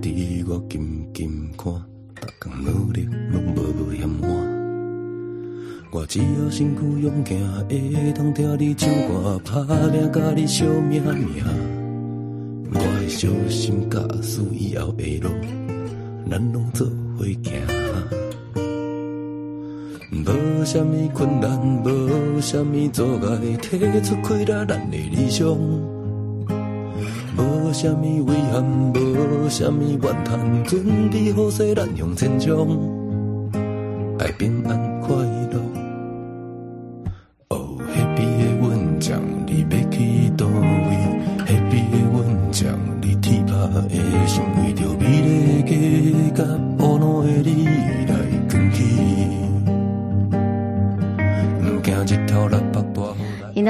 伫我近近看，逐工努力拢无嫌晚。我只要身躯勇健，会当听你唱歌，打拼甲你惜命命。我会小心驾驶以后的路，咱拢做伙行。无啥物困难，无啥物阻碍，提出开了咱的理想。什么遗憾，无什么怨叹，准备好势，咱向前冲，爱平安快乐。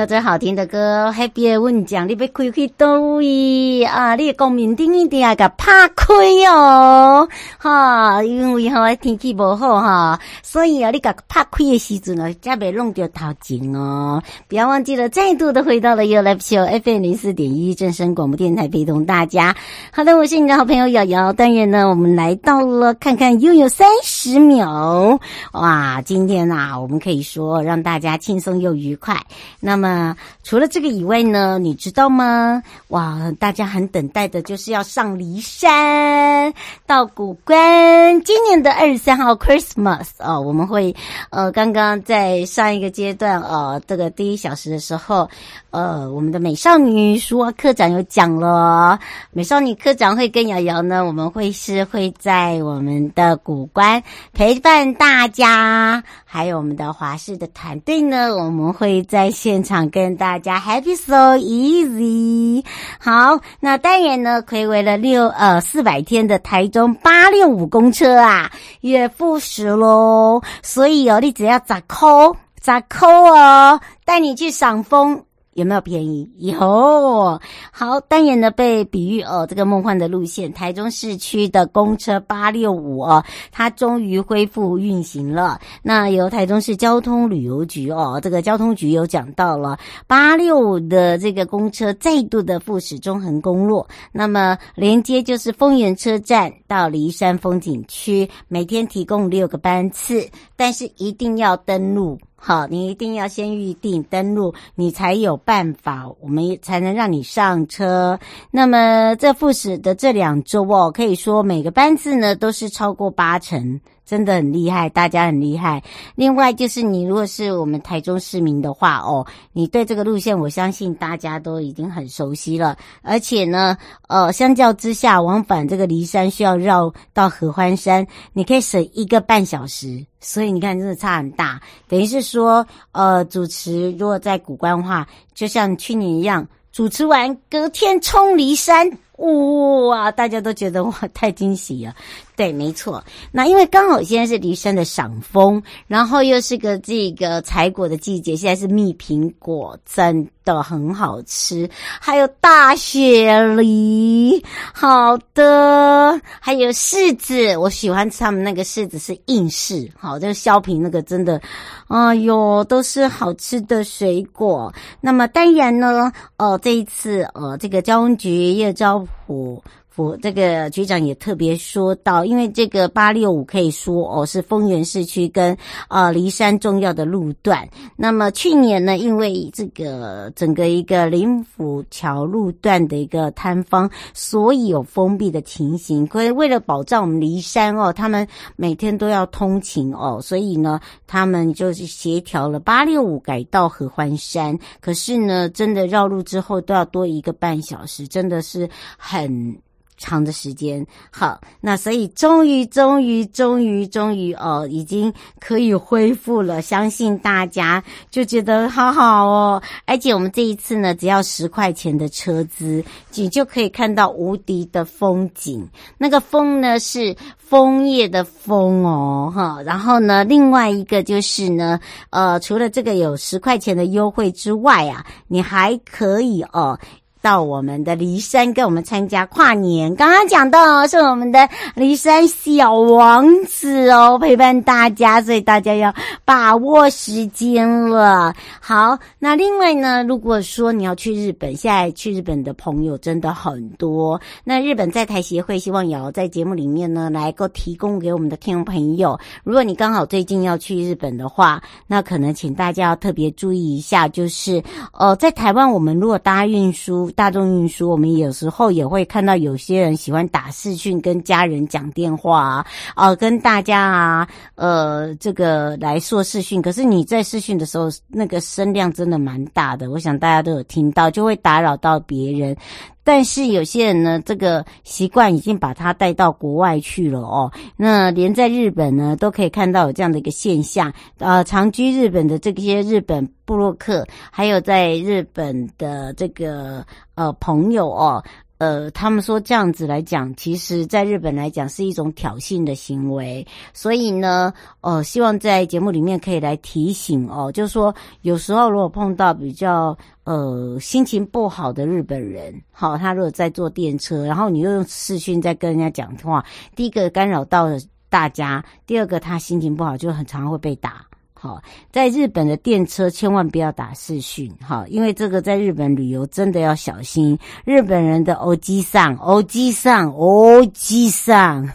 最好听的歌，Happy 的阮讲，你要开开倒位啊！你的光明灯一定要给拍开哦，哈！因为哈天气不好哈，所以啊，你给拍开的时阵呢，才袂弄掉头前哦。不要忘记了，再度的回到了 You Live Show FM 零四点一正声广播电台，陪同大家。好的，我是你的好朋友瑶瑶。当然呢，我们来到了看看拥有三十秒哇！今天啊，我们可以说让大家轻松又愉快。那么。啊除了这个以外呢，你知道吗？哇，大家很等待的就是要上骊山到古关。今年的二十三号 Christmas 哦，我们会呃，刚刚在上一个阶段呃，这个第一小时的时候，呃，我们的美少女书啊课长有讲了，美少女课长会跟瑶瑶呢，我们会是会在我们的古关陪伴大家，还有我们的华视的团队呢，我们会在现。场跟大家 Happy So Easy，好，那当然呢，睽违了六呃四百天的台中八六五公车啊，也复驶喽，所以哦，你只要咋扣咋扣哦，带你去赏枫。有没有便宜？有好，当然呢，被比喻哦，这个梦幻的路线，台中市区的公车八六五哦，它终于恢复运行了。那由台中市交通旅游局哦，这个交通局有讲到了八六五的这个公车再度的复驶中横公路，那么连接就是丰原车站到梨山风景区，每天提供六个班次，但是一定要登录。好，你一定要先预定登录，你才有办法，我们才能让你上车。那么这复驶的这两周哦，可以说每个班次呢都是超过八成。真的很厉害，大家很厉害。另外就是你如果是我们台中市民的话哦，你对这个路线，我相信大家都已经很熟悉了。而且呢，呃，相较之下，往返这个骊山需要绕到合欢山，你可以省一个半小时。所以你看，真的差很大。等于是说，呃，主持如果在古关的话，就像去年一样，主持完隔天冲骊山。哇，大家都觉得哇，太惊喜了。对，没错。那因为刚好现在是梨山的赏枫，然后又是个这个采果的季节，现在是蜜苹果，真的很好吃。还有大雪梨，好的，还有柿子，我喜欢吃他们那个柿子是硬柿，好，这个削皮那个真的，哎呦，都是好吃的水果。那么当然呢，呃，这一次呃，这个交通局叶昭普。我这个局长也特别说到，因为这个八六五可以说哦是丰原市区跟呃梨山重要的路段。那么去年呢，因为这个整个一个林府桥路段的一个坍方，所以有封闭的情形。可是为了保障我们梨山哦，他们每天都要通勤哦，所以呢，他们就是协调了八六五改道合欢山。可是呢，真的绕路之后都要多一个半小时，真的是很。长的时间，好，那所以终于，终于，终于，终于哦，已经可以恢复了。相信大家就觉得好好哦，而且我们这一次呢，只要十块钱的车资，你就可以看到无敌的风景。那个风呢是枫叶的枫哦，哈，然后呢，另外一个就是呢，呃，除了这个有十块钱的优惠之外啊，你还可以哦。到我们的骊山跟我们参加跨年，刚刚讲到是我们的骊山小王子哦，陪伴大家，所以大家要把握时间了。好，那另外呢，如果说你要去日本，现在去日本的朋友真的很多。那日本在台协会希望也要在节目里面呢，来够提供给我们的听众朋友。如果你刚好最近要去日本的话，那可能请大家要特别注意一下，就是呃，在台湾我们如果搭运输。大众运输，我们有时候也会看到有些人喜欢打视讯跟家人讲电话啊，呃，跟大家啊，呃，这个来说视讯。可是你在视讯的时候，那个声量真的蛮大的，我想大家都有听到，就会打扰到别人。但是有些人呢，这个习惯已经把他带到国外去了哦。那连在日本呢，都可以看到有这样的一个现象。呃，长居日本的这些日本布洛克，还有在日本的这个呃朋友哦。呃，他们说这样子来讲，其实在日本来讲是一种挑衅的行为，所以呢，呃，希望在节目里面可以来提醒哦，就是说有时候如果碰到比较呃心情不好的日本人，好，他如果在坐电车，然后你又用视讯在跟人家讲话，第一个干扰到了大家，第二个他心情不好就很常会被打。好，在日本的电车千万不要打视讯，哈，因为这个在日本旅游真的要小心。日本人的欧吉桑，欧吉桑，欧吉桑，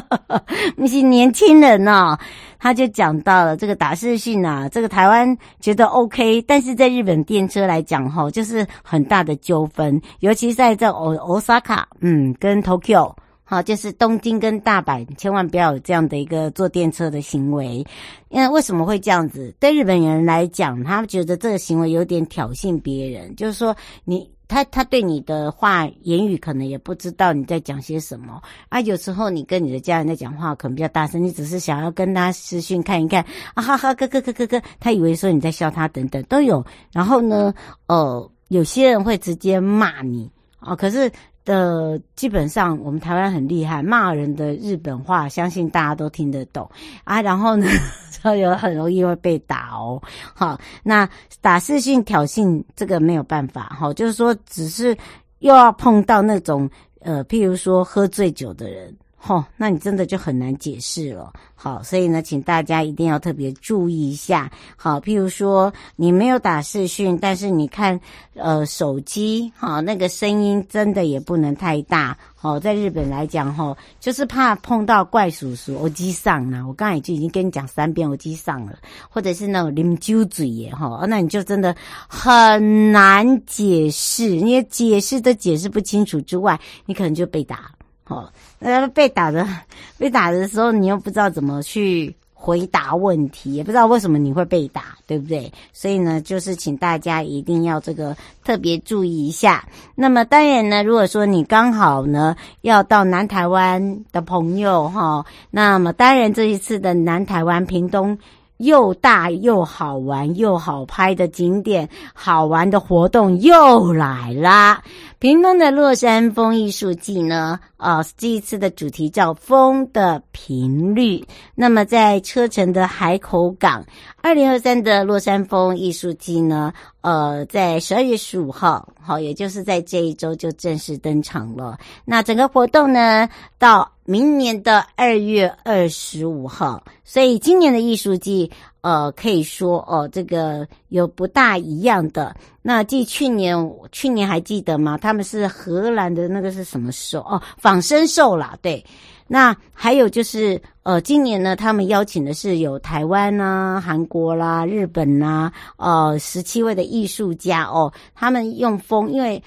那些年轻人哦，他就讲到了这个打视讯啊，这个台湾觉得 OK，但是在日本电车来讲，哈，就是很大的纠纷，尤其在这欧欧萨卡，嗯，跟 Tokyo。好，就是东京跟大阪，千万不要有这样的一个坐电车的行为。因为为什么会这样子？对日本人来讲，他们觉得这个行为有点挑衅别人，就是说你他他对你的话言语可能也不知道你在讲些什么啊。有时候你跟你的家人在讲话，可能比较大声，你只是想要跟他私讯看一看啊哈哈，咯咯咯咯咯，他以为说你在笑他等等都有。然后呢，呃，有些人会直接骂你啊，可是。的基本上，我们台湾很厉害，骂人的日本话，相信大家都听得懂啊。然后呢，就有很容易会被打哦。好，那打视讯挑衅这个没有办法，哈，就是说，只是又要碰到那种呃，譬如说喝醉酒的人。哦，那你真的就很难解释了。好，所以呢，请大家一定要特别注意一下。好，譬如说你没有打视讯，但是你看呃手机，好，那个声音真的也不能太大。好，在日本来讲，哈，就是怕碰到怪叔叔、欧吉桑啊。我刚才就已经跟你讲三遍我机上了，或者是那种啉酒嘴耶，哈，那你就真的很难解释，你也解释都解释不清楚之外，你可能就被打。好，那被打的被打的时候，你又不知道怎么去回答问题，也不知道为什么你会被打，对不对？所以呢，就是请大家一定要这个特别注意一下。那么当然呢，如果说你刚好呢要到南台湾的朋友哈，那么当然这一次的南台湾屏东。又大又好玩又好拍的景点，好玩的活动又来啦！屏东的落山风艺术季呢，啊、呃，这一次的主题叫“风的频率”。那么在车城的海口港，二零二三的落山风艺术季呢，呃，在十二月十五号，好，也就是在这一周就正式登场了。那整个活动呢，到明年的二月二十五号，所以今年的艺术季，呃，可以说哦，这个有不大一样的。那继去年，去年还记得吗？他们是荷兰的那个是什么兽？哦，仿生兽啦，对。那还有就是，呃，今年呢，他们邀请的是有台湾呐、啊、韩国啦、日本呐、啊，呃，十七位的艺术家哦，他们用风，因为。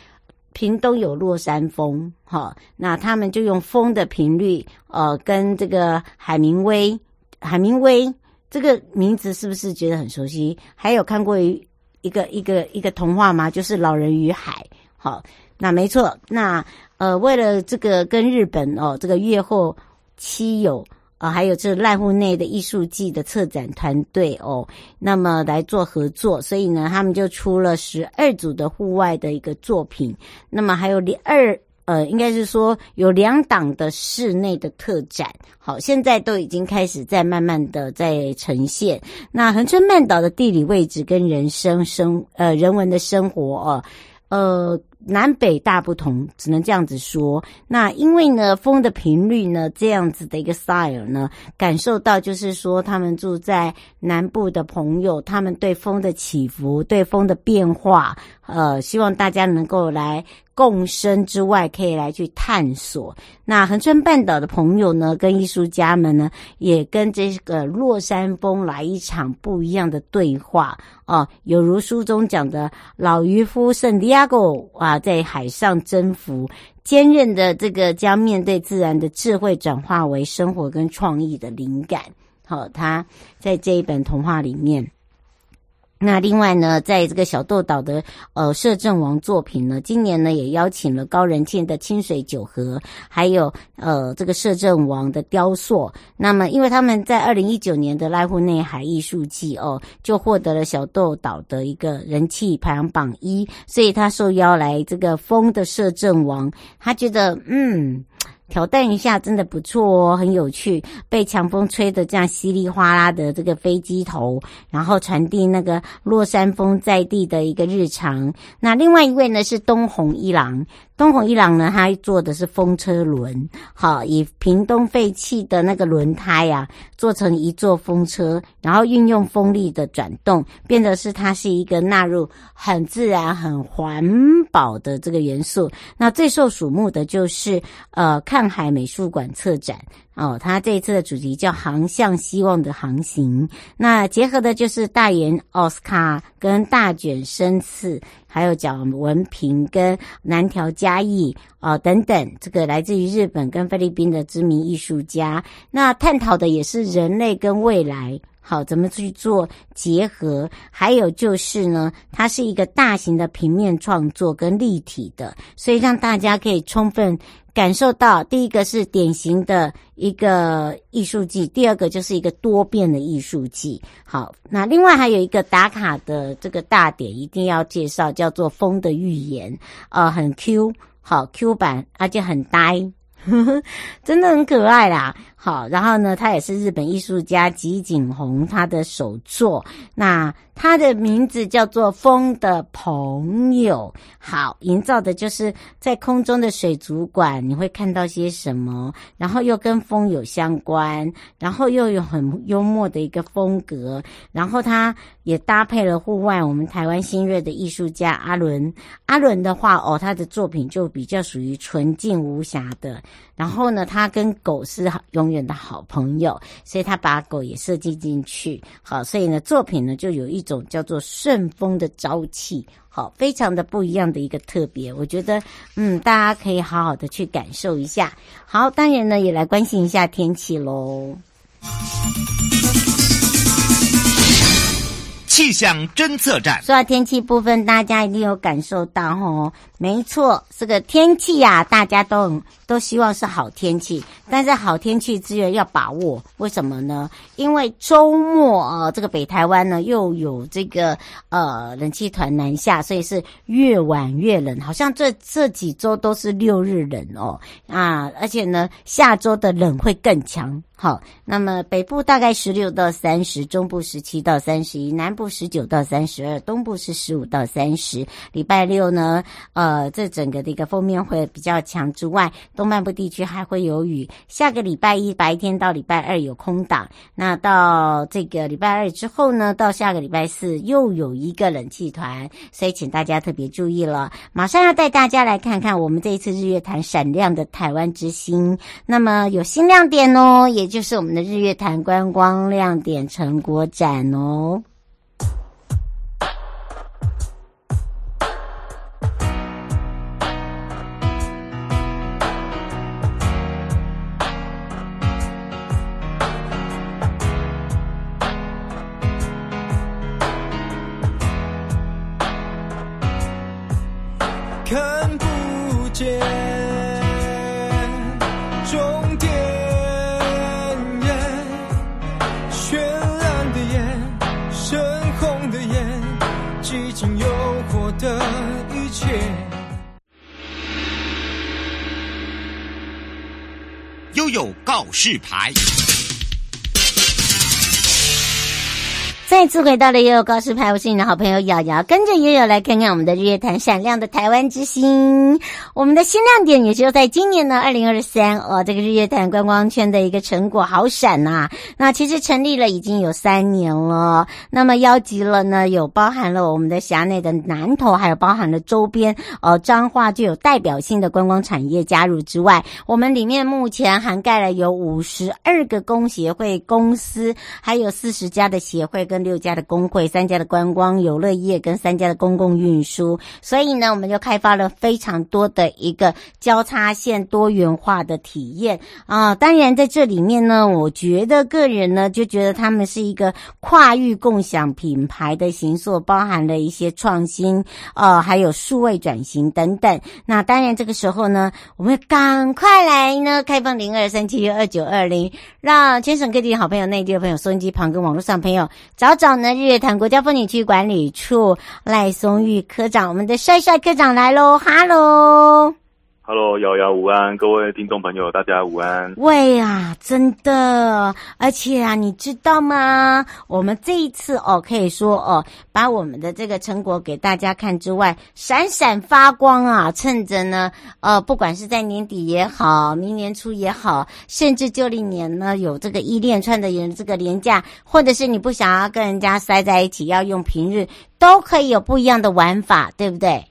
屏东有落山风，哈，那他们就用风的频率，呃，跟这个海明威，海明威这个名字是不是觉得很熟悉？还有看过一一个一个一个童话吗？就是《老人与海》。好，那没错，那呃，为了这个跟日本哦，这个越后妻有。啊，还有这濑户内的艺术季的策展团队哦，那么来做合作，所以呢，他们就出了十二组的户外的一个作品，那么还有两二呃，应该是说有两档的室内的特展，好，现在都已经开始在慢慢的在呈现。那恒春半岛的地理位置跟人生生呃人文的生活哦，呃。南北大不同，只能这样子说。那因为呢，风的频率呢，这样子的一个 style 呢，感受到就是说，他们住在南部的朋友，他们对风的起伏，对风的变化，呃，希望大家能够来。共生之外，可以来去探索。那恒春半岛的朋友呢，跟艺术家们呢，也跟这个落山峰来一场不一样的对话哦。有如书中讲的，老渔夫圣地亚哥啊，在海上征服，坚韧的这个将面对自然的智慧转化为生活跟创意的灵感。好、他在这一本童话里面。那另外呢，在这个小豆岛的呃摄政王作品呢，今年呢也邀请了高仁庆的清水酒和，还有呃这个摄政王的雕塑。那么，因为他们在二零一九年的濑户内海艺术季哦，就获得了小豆岛的一个人气排行榜一，所以他受邀来这个风的摄政王，他觉得嗯。挑战一下，真的不错哦，很有趣。被强风吹的这样稀里哗啦的这个飞机头，然后传递那个落山风在地的一个日常。那另外一位呢是东红一郎。东红一郎呢，他做的是风车轮，好，以屏东废弃的那个轮胎呀，做成一座风车，然后运用风力的转动，变得是它是一个纳入很自然、很环保的这个元素。那最受瞩目的就是呃，看海美术馆策展。哦，他这一次的主题叫“航向希望的航行”，那结合的就是大岩奥斯卡跟大卷生次，还有蒋文平跟南条嘉义啊、等等，这个来自于日本跟菲律宾的知名艺术家，那探讨的也是人类跟未来。好，怎么去做结合？还有就是呢，它是一个大型的平面创作跟立体的，所以让大家可以充分感受到，第一个是典型的一个艺术季，第二个就是一个多变的艺术季。好，那另外还有一个打卡的这个大点一定要介绍，叫做《风的预言》，呃，很 Q，好 Q 版，而且很呆。呵呵，真的很可爱啦。好，然后呢，他也是日本艺术家吉井宏他的首作。那他的名字叫做《风的朋友》。好，营造的就是在空中的水族馆，你会看到些什么？然后又跟风有相关，然后又有很幽默的一个风格。然后他也搭配了户外，我们台湾新锐的艺术家阿伦。阿伦的话，哦，他的作品就比较属于纯净无瑕的。然后呢，他跟狗是永远的好朋友，所以他把狗也设计进去。好，所以呢，作品呢就有一种叫做顺风的朝气，好，非常的不一样的一个特别。我觉得，嗯，大家可以好好的去感受一下。好，当然呢，也来关心一下天气喽。气象侦测站。说到天气部分，大家一定有感受到哦。没错，这个天气呀、啊，大家都都希望是好天气，但是好天气资源要把握，为什么呢？因为周末啊，这个北台湾呢又有这个呃冷气团南下，所以是越晚越冷，好像这这几周都是六日冷哦啊，而且呢下周的冷会更强。好，那么北部大概十六到三十，中部十七到三十一，南部十九到三十二，东部是十五到三十。礼拜六呢，呃，这整个的一个封面会比较强之外，东半部地区还会有雨。下个礼拜一白天到礼拜二有空档，那到这个礼拜二之后呢，到下个礼拜四又有一个冷气团，所以请大家特别注意了。马上要带大家来看看我们这一次日月潭闪亮的台湾之星，那么有新亮点哦，也。就是我们的日月潭观光亮点成果展哦。有告示牌。再次回到了悠悠告示牌，我是你的好朋友瑶瑶，跟着悠悠来看看我们的日月潭闪亮的台湾之星。我们的新亮点也就在今年呢，二零二三哦，这个日月潭观光圈的一个成果好闪呐、那其实成立了已经有三年了，那么邀集了呢，有包含了我们的辖内的南投，还有包含了周边呃彰化具有代表性的观光产业加入之外，我们里面目前涵盖了有五十二个工协会公司，还有四十家的协会跟。六家的工会，三家的观光游乐业，跟三家的公共运输，所以呢，我们就开发了非常多的的一个交叉线多元化的体验啊。当然，在这里面呢，我觉得个人呢就觉得他们是一个跨域共享品牌的形塑，包含了一些创新，呃，还有数位转型等等。那当然，这个时候呢，我们赶快来呢开放零二三七六二九二零，让全省各地的好朋友、内地的朋友、收音机旁跟网络上朋友。找找呢，日月潭国家风景区管理处赖松玉科长，我们的帅帅科长来喽，哈喽。Hello，瑶瑶午安，各位听众朋友，大家午安。喂呀，真的，而且啊，你知道吗？我们这一次哦，可以说哦，把我们的这个成果给大家看之外，闪闪发光啊！趁着呢，呃，不管是在年底也好，明年初也好，甚至旧历年呢，有这个一连串的这个连假，或者是你不想要跟人家塞在一起，要用平日，都可以有不一样的玩法，对不对？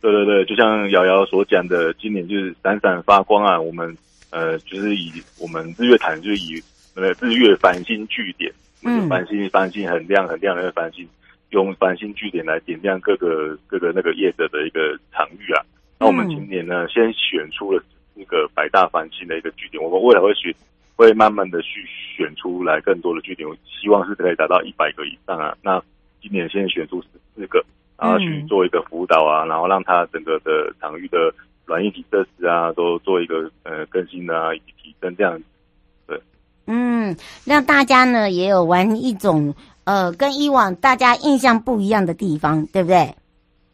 对对对，就像瑶瑶所讲的，今年就是闪闪发光啊！我们呃，就是以我们日月潭，就是以呃日月繁星据点，嗯，繁星繁星很亮很亮的繁星，用繁星据点来点亮各个各个那个业者的一个场域啊。那我们今年呢，先选出了那个百大繁星的一个据点，我们未来会选，会慢慢的去选出来更多的据点，我希望是可以达到一百个以上啊。那今年先选出十四个。然后去做一个辅导啊，然后让他整个的场域的软硬体设施啊，都做一个呃更新啊，以及提升这样子。对，嗯，让大家呢也有玩一种呃跟以往大家印象不一样的地方，对不对？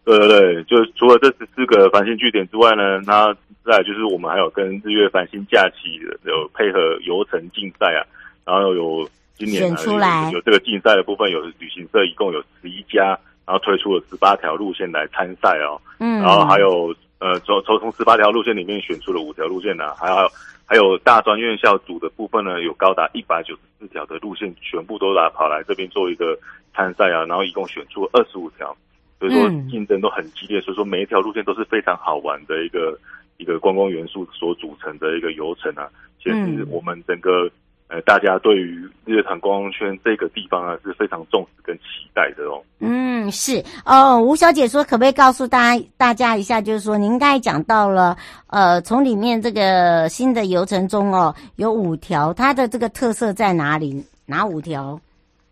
对对对，就除了这十四个繁星据点之外呢，那再来就是我们还有跟日月繁星假期有配合游程竞赛啊，然后有今年选出来有，有这个竞赛的部分，有旅行社一共有十一家。然后推出了十八条路线来参赛哦，嗯，然后还有呃，从从从十八条路线里面选出了五条路线呢，还有还有大专院校组的部分呢，有高达一百九十四条的路线，全部都来跑来这边做一个参赛啊，然后一共选出二十五条，所以说竞争都很激烈，所以说每一条路线都是非常好玩的一个一个观光元素所组成的一个游程啊，其实我们整个。呃，大家对于日月潭观光圈这个地方啊，是非常重视跟期待的哦。嗯，是哦。吴小姐说，可不可以告诉大家大家一下，就是说，您刚才讲到了，呃，从里面这个新的游程中哦，有五条，它的这个特色在哪里？哪五条？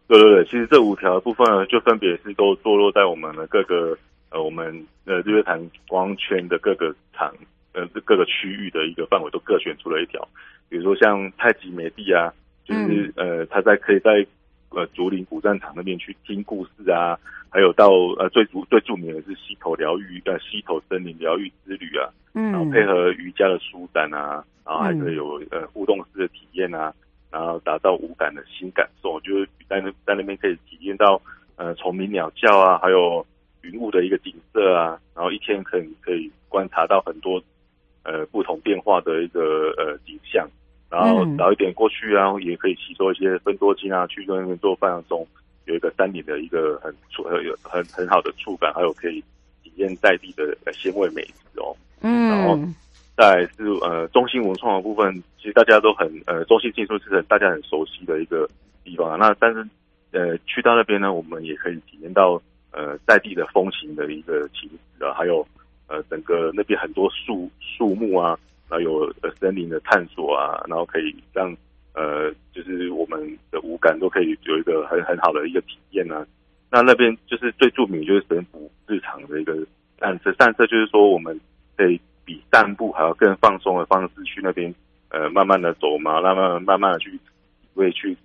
对对对，其实这五条的部分呢，就分别是都坐落在我们的各个呃，我们呃日月潭观光圈的各个场呃各个区域的一个范围，都各选出了一条。比如说像太极美地啊，就是、嗯、呃，他在可以在呃竹林古战场那边去听故事啊，还有到呃最著最著名的是溪头疗愈呃溪头森林疗愈之旅啊，嗯，然后配合瑜伽的舒展啊，然后还可以有、嗯、呃互动式的体验啊。然后达到五感的新感受，就是在那在那边可以体验到呃虫鸣鸟叫啊，还有云雾的一个景色啊，然后一天可以可以观察到很多呃不同变化的一个呃景象，然后早一点过去啊，也可以吸收一些分多精啊，去那边做放松，有一个山林的一个很触呃有很很好的触感，还有可以体验在地的鲜味美食哦，嗯，然后。再来是呃中心文创的部分，其实大家都很呃中心进出是很大家很熟悉的一个地方啊。那但是呃去到那边呢，我们也可以体验到呃在地的风情的一个情致啊，还有呃整个那边很多树树木啊，然后有呃森林的探索啊，然后可以让呃就是我们的五感都可以有一个很很好的一个体验啊。那那边就是最著名就是神府日常的一个散策，散策就是说我们可以。比散步还要更放松的方式去那边，呃，慢慢的走嘛，慢慢慢慢的去，会去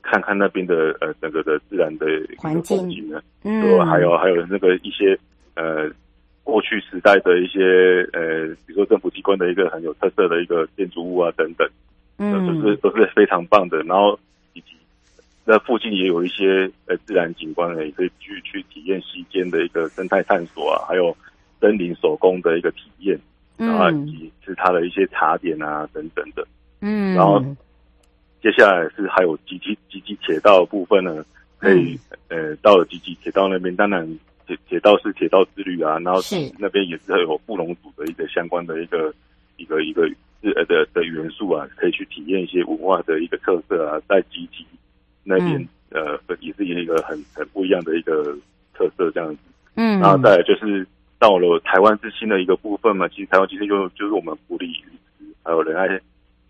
看看那边的呃整个的自然的环境呢，嗯，还有还有那个一些呃过去时代的一些呃，比如说政府机关的一个很有特色的一个建筑物啊等等，嗯，都是都是非常棒的。然后以及那附近也有一些呃自然景观呢，也可以去去体验溪间的一个生态探索啊，还有森林手工的一个体验。然后以及是它的一些茶点啊等等的，嗯，然后接下来是还有集集集集铁道的部分呢，可以、嗯、呃到了集集铁道那边，当然铁铁道是铁道之旅啊，然后是那边也是有布农族的一个相关的一个一个一个日呃的的元素啊，可以去体验一些文化的一个特色啊，在集集那边、嗯、呃也是一个很很不一样的一个特色这样子，嗯，然后再来就是。到了台湾之星的一个部分嘛，其实台湾之星就就是我们埔里鱼池还有仁爱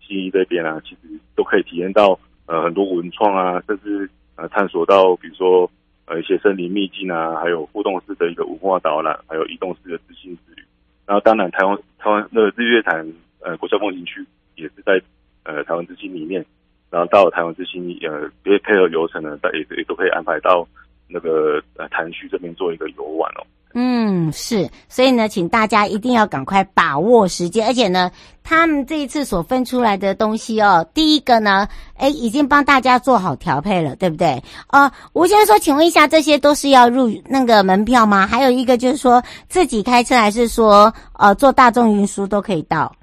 西这边啊，其实都可以体验到呃很多文创啊，甚至呃探索到比如说呃一些森林秘境啊，还有互动式的一个文化导览，还有移动式的自信之旅。然后当然台湾台湾那个日月潭呃国家风景区也是在呃台湾之星里面，然后到台湾之星呃别配合游程呢，也也都可以安排到那个呃潭区这边做一个游玩哦。嗯，是，所以呢，请大家一定要赶快把握时间，而且呢，他们这一次所分出来的东西哦，第一个呢，诶，已经帮大家做好调配了，对不对？呃，吴先生说，请问一下，这些都是要入那个门票吗？还有一个就是说，自己开车还是说，呃，坐大众运输都可以到？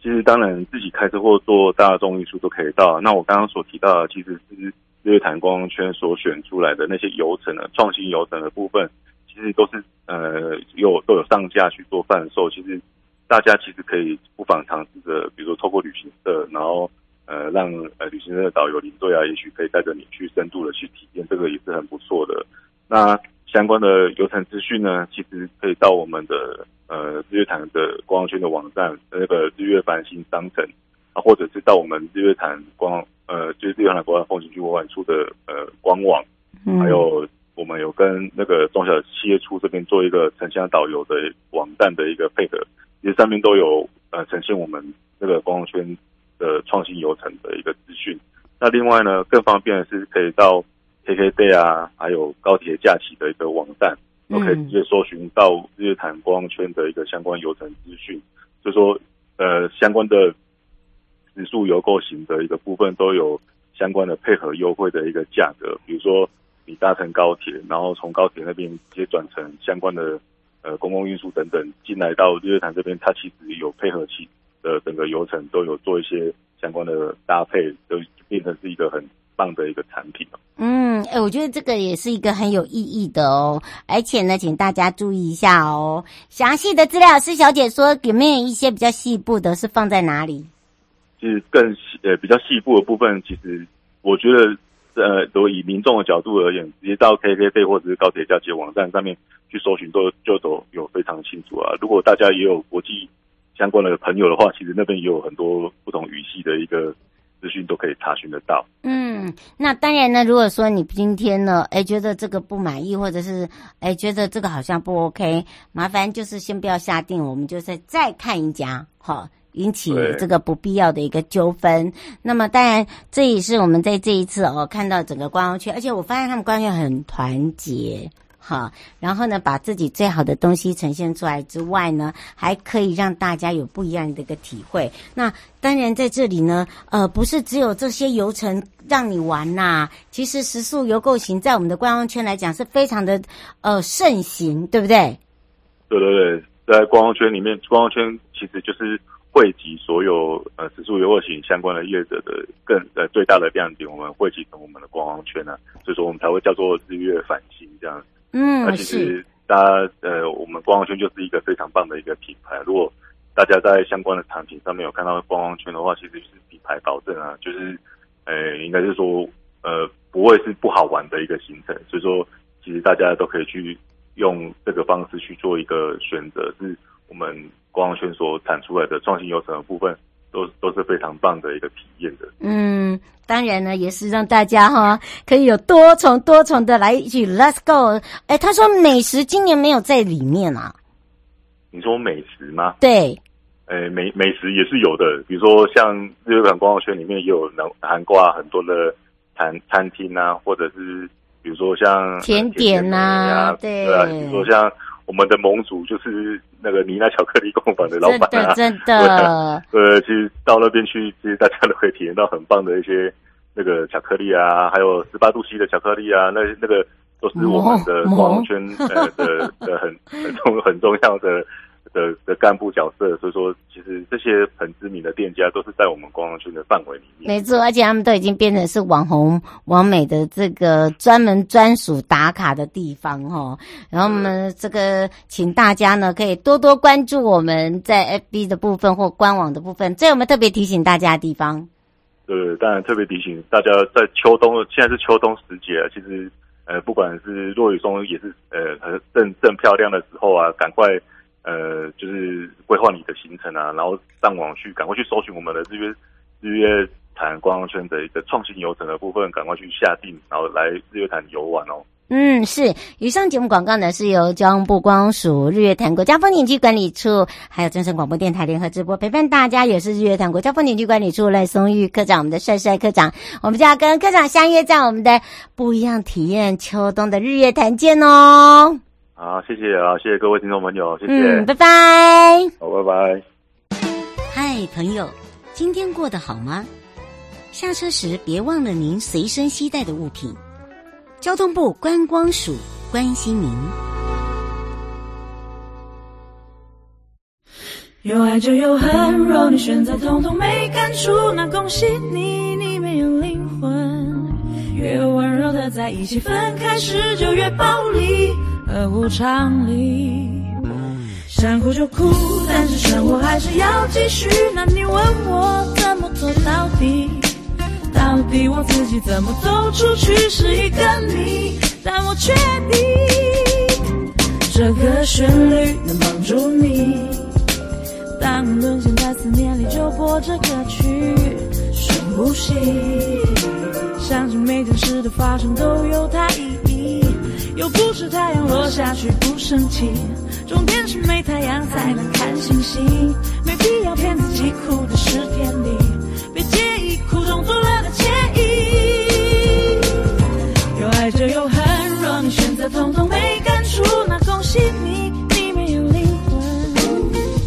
其实当然，自己开车或坐大众运输都可以到。那我刚刚所提到的，其实是日月潭光圈所选出来的那些游程的创新游程的部分。其实都是呃有都有上架去做贩售，其实大家其实可以不妨尝试着，比如说透过旅行社，然后呃让呃旅行社的导游领队啊，也许可以带着你去深度的去体验，这个也是很不错的。那相关的游程资讯呢，其实可以到我们的呃日月潭的观光圈的网站，那个日月繁星商城啊，或者是到我们日月潭光呃就是日月潭国家风景区文管处的呃官网，嗯、还有。我们有跟那个中小企业处这边做一个城乡导游的网站的一个配合，其实上面都有呃呈现我们这个光圈的创新游程的一个资讯。那另外呢，更方便的是可以到 KKday 啊，还有高铁假期的一个网站，都可以直接搜寻到日坛光圈的一个相关游程资讯。就说呃相关的食宿游购型的一个部分都有相关的配合优惠的一个价格，比如说。你搭乘高铁，然后从高铁那边直接转乘相关的呃公共运输等等进来到日月潭这边，它其实有配合起的整个流程都有做一些相关的搭配，就变成是一个很棒的一个产品。嗯，哎、欸，我觉得这个也是一个很有意义的哦，而且呢，请大家注意一下哦，详细的资料施小姐说有没有一些比较细部的，是放在哪里？其实更细呃比较细部的部分，其实我觉得。呃，都以民众的角度而言，直接到 K K B 或者是高铁假期网站上面去搜寻，都就都有非常清楚啊。如果大家也有国际相关的朋友的话，其实那边也有很多不同语系的一个资讯都可以查询得到。嗯，那当然呢，如果说你今天呢，哎，觉得这个不满意，或者是哎觉得这个好像不 OK，麻烦就是先不要下定，我们就再再看一家，好。引起这个不必要的一个纠纷。那么，当然这也是我们在这一次哦看到整个观光圈，而且我发现他们观光圈很团结，哈。然后呢，把自己最好的东西呈现出来之外呢，还可以让大家有不一样的一个体会。那当然在这里呢，呃，不是只有这些游程让你玩呐、啊，其实食宿游购行在我们的观光圈来讲是非常的呃盛行，对不对？对对对，在观光圈里面，观光圈其实就是。汇集所有呃指数游客行相关的业者的更呃最大的亮点，我们汇集成我们的观光圈呢、啊，所以说我们才会叫做日月繁星这样。嗯，那其实大家呃我们观光圈就是一个非常棒的一个品牌。如果大家在相关的产品上面有看到观光圈的话，其实就是品牌保证啊，就是呃应该是说呃不会是不好玩的一个行程。所以说其实大家都可以去用这个方式去做一个选择，是我们。观光圈所产出来的创新游程的部分，都都是非常棒的一个体验的。嗯，当然呢，也是让大家哈可以有多重多重的来一句 Let's go。哎，他说美食今年没有在里面啊？你说美食吗？对，哎，美美食也是有的，比如说像日月潭观光圈里面也有能涵盖很多的餐餐厅啊，或者是比如说像甜点呐、对啊，比如说像。我们的盟主就是那个妮娜巧克力工坊的老板啊，真的，真的 对，呃，其实到那边去，其实大家都可以体验到很棒的一些那个巧克力啊，还有十八度 C 的巧克力啊，那那个都是我们的观光圈呃的的很很重很重要的。的的干部角色，所以说其实这些很知名的店家都是在我们观光圈的范围里面。没错，而且他们都已经变成是网红、网美的这个专门专属打卡的地方哈。然后我们这个请大家呢可以多多关注我们在 FB 的部分或官网的部分。这有没有特别提醒大家的地方？对，当然特别提醒大家，在秋冬，现在是秋冬时节，其实呃不管是落雨松也是呃很正正漂亮的时候啊，赶快。呃，就是规划你的行程啊，然后上网去赶快去搜寻我们的日月日月潭观光圈的一个创新游程的部分，赶快去下定，然后来日月潭游玩哦。嗯，是。以上节目广告呢是由交通部光署日月潭国家风景区管理处，还有正声广播电台联合直播，陪伴大家也是日月潭国家风景区管理处赖松玉科长，我们的帅帅科长，我们就要跟科长相约在我们的不一样体验秋冬的日月潭见哦。好，谢谢啊，谢谢各位听众朋友，谢谢，嗯，拜拜，好，拜拜。嗨，朋友，今天过得好吗？下车时别忘了您随身携带的物品。交通部观光署关心您。有爱就有恨，若你选择统统没感触，那恭喜你，你没有灵魂。越温柔的在一起，分开时就越暴力。何无常理，想哭就哭，但是生活还是要继续。那你问我怎么做到底？到底我自己怎么走出去是一个谜，但我确定这个旋律能帮助你。当沦陷在思念里，就播这歌曲，深呼吸，相信每件事的发生都有它意义。又不是太阳落下去不生气，重点是没太阳才能看星星，没必要骗自己。哭的是天理，别介意。苦中作乐的惬意，有爱就有恨。若你选择，统统没感触。那恭喜你你没有灵魂。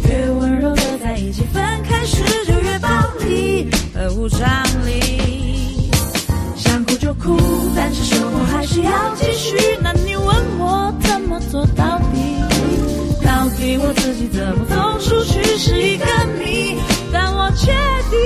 越温柔的在一起，分开时就越暴力。无常理想哭就哭。生活还是要继续。那你问我怎么做到底？到底我自己怎么走出去是一个谜但我确定